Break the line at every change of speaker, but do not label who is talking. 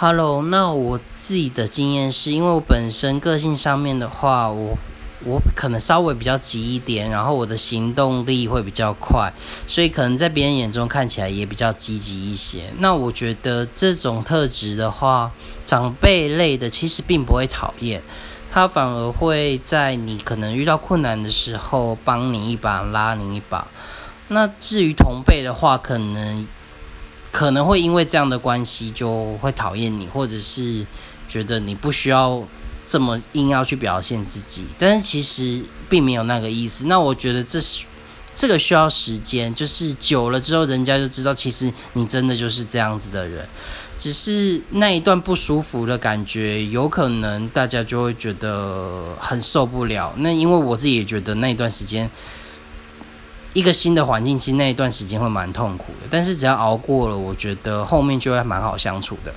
Hello，那我自己的经验是因为我本身个性上面的话，我我可能稍微比较急一点，然后我的行动力会比较快，所以可能在别人眼中看起来也比较积极一些。那我觉得这种特质的话，长辈类的其实并不会讨厌，他反而会在你可能遇到困难的时候帮你一把，拉你一把。那至于同辈的话，可能。可能会因为这样的关系就会讨厌你，或者是觉得你不需要这么硬要去表现自己，但是其实并没有那个意思。那我觉得这是这个需要时间，就是久了之后，人家就知道其实你真的就是这样子的人。只是那一段不舒服的感觉，有可能大家就会觉得很受不了。那因为我自己也觉得那一段时间。一个新的环境，其实那一段时间会蛮痛苦的，但是只要熬过了，我觉得后面就会蛮好相处的。